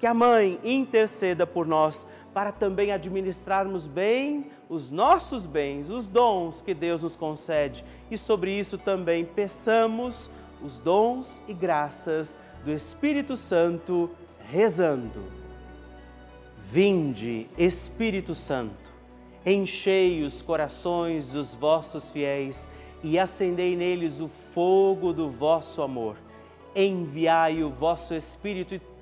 que a Mãe interceda por nós para também administrarmos bem os nossos bens, os dons que Deus nos concede. E sobre isso também peçamos os dons e graças do Espírito Santo, rezando. Vinde, Espírito Santo, enchei os corações dos vossos fiéis e acendei neles o fogo do vosso amor. Enviai o vosso Espírito e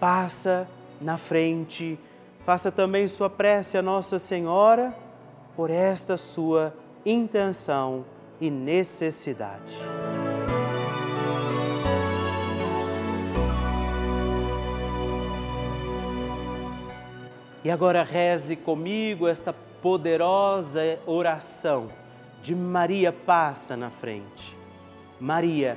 passa na frente, faça também sua prece a Nossa Senhora por esta sua intenção e necessidade. E agora reze comigo esta poderosa oração de Maria passa na frente. Maria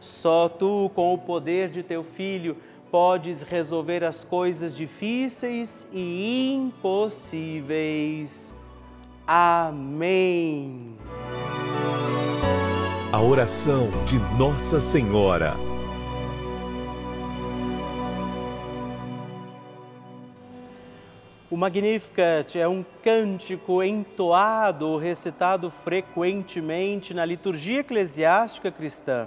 Só tu, com o poder de teu filho, podes resolver as coisas difíceis e impossíveis. Amém. A oração de Nossa Senhora. O Magnificat é um cântico entoado ou recitado frequentemente na liturgia eclesiástica cristã.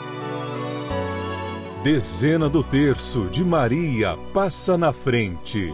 Dezena do terço de Maria passa na frente.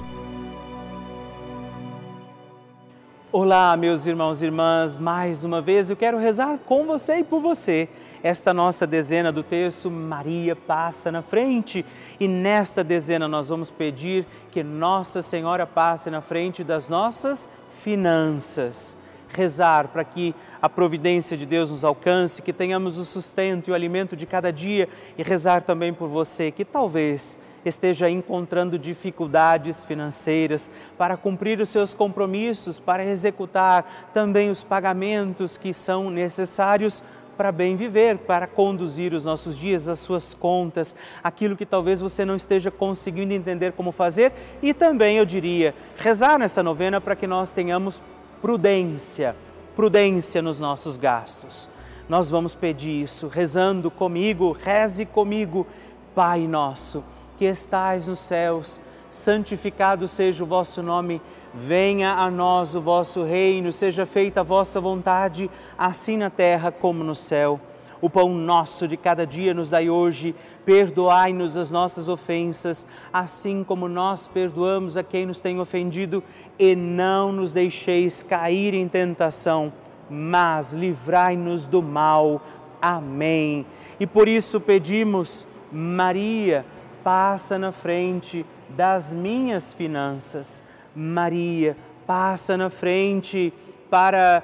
Olá, meus irmãos e irmãs, mais uma vez eu quero rezar com você e por você esta nossa dezena do terço, Maria passa na frente. E nesta dezena nós vamos pedir que Nossa Senhora passe na frente das nossas finanças. Rezar para que a providência de Deus nos alcance, que tenhamos o sustento e o alimento de cada dia e rezar também por você que talvez esteja encontrando dificuldades financeiras para cumprir os seus compromissos, para executar também os pagamentos que são necessários para bem viver, para conduzir os nossos dias, as suas contas, aquilo que talvez você não esteja conseguindo entender como fazer. E também, eu diria, rezar nessa novena para que nós tenhamos prudência, prudência nos nossos gastos. Nós vamos pedir isso rezando comigo, reze comigo, Pai nosso, que estais nos céus, santificado seja o vosso nome Venha a nós o vosso reino, seja feita a vossa vontade, assim na terra como no céu. O pão nosso de cada dia nos dai hoje, perdoai-nos as nossas ofensas, assim como nós perdoamos a quem nos tem ofendido, e não nos deixeis cair em tentação, mas livrai-nos do mal. Amém. E por isso pedimos, Maria, passa na frente das minhas finanças Maria, passa na frente para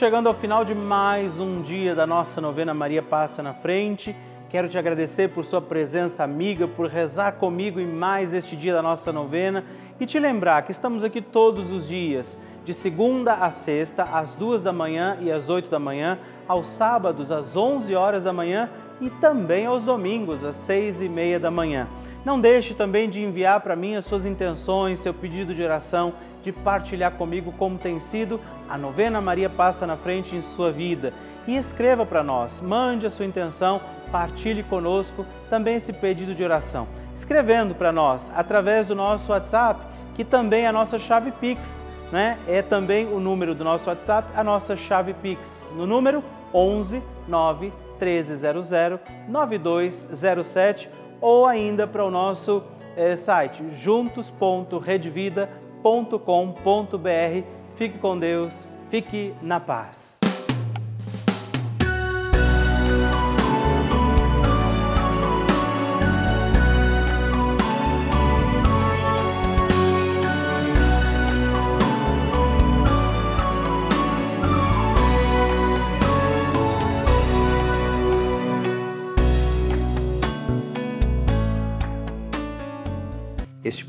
Chegando ao final de mais um dia da nossa novena Maria Passa na Frente. Quero te agradecer por sua presença amiga, por rezar comigo em mais este dia da nossa novena e te lembrar que estamos aqui todos os dias, de segunda a sexta, às duas da manhã e às oito da manhã, aos sábados às onze horas da manhã e também aos domingos às seis e meia da manhã. Não deixe também de enviar para mim as suas intenções, seu pedido de oração de partilhar comigo como tem sido a novena Maria Passa na Frente em sua vida. E escreva para nós, mande a sua intenção, partilhe conosco também esse pedido de oração. Escrevendo para nós através do nosso WhatsApp, que também é a nossa chave Pix, né? É também o número do nosso WhatsApp, a nossa chave Pix, no número 11 9 1300 9207 ou ainda para o nosso é, site juntos.redvida.com www.radiomaria.com.br. Fique com Deus, fique na paz.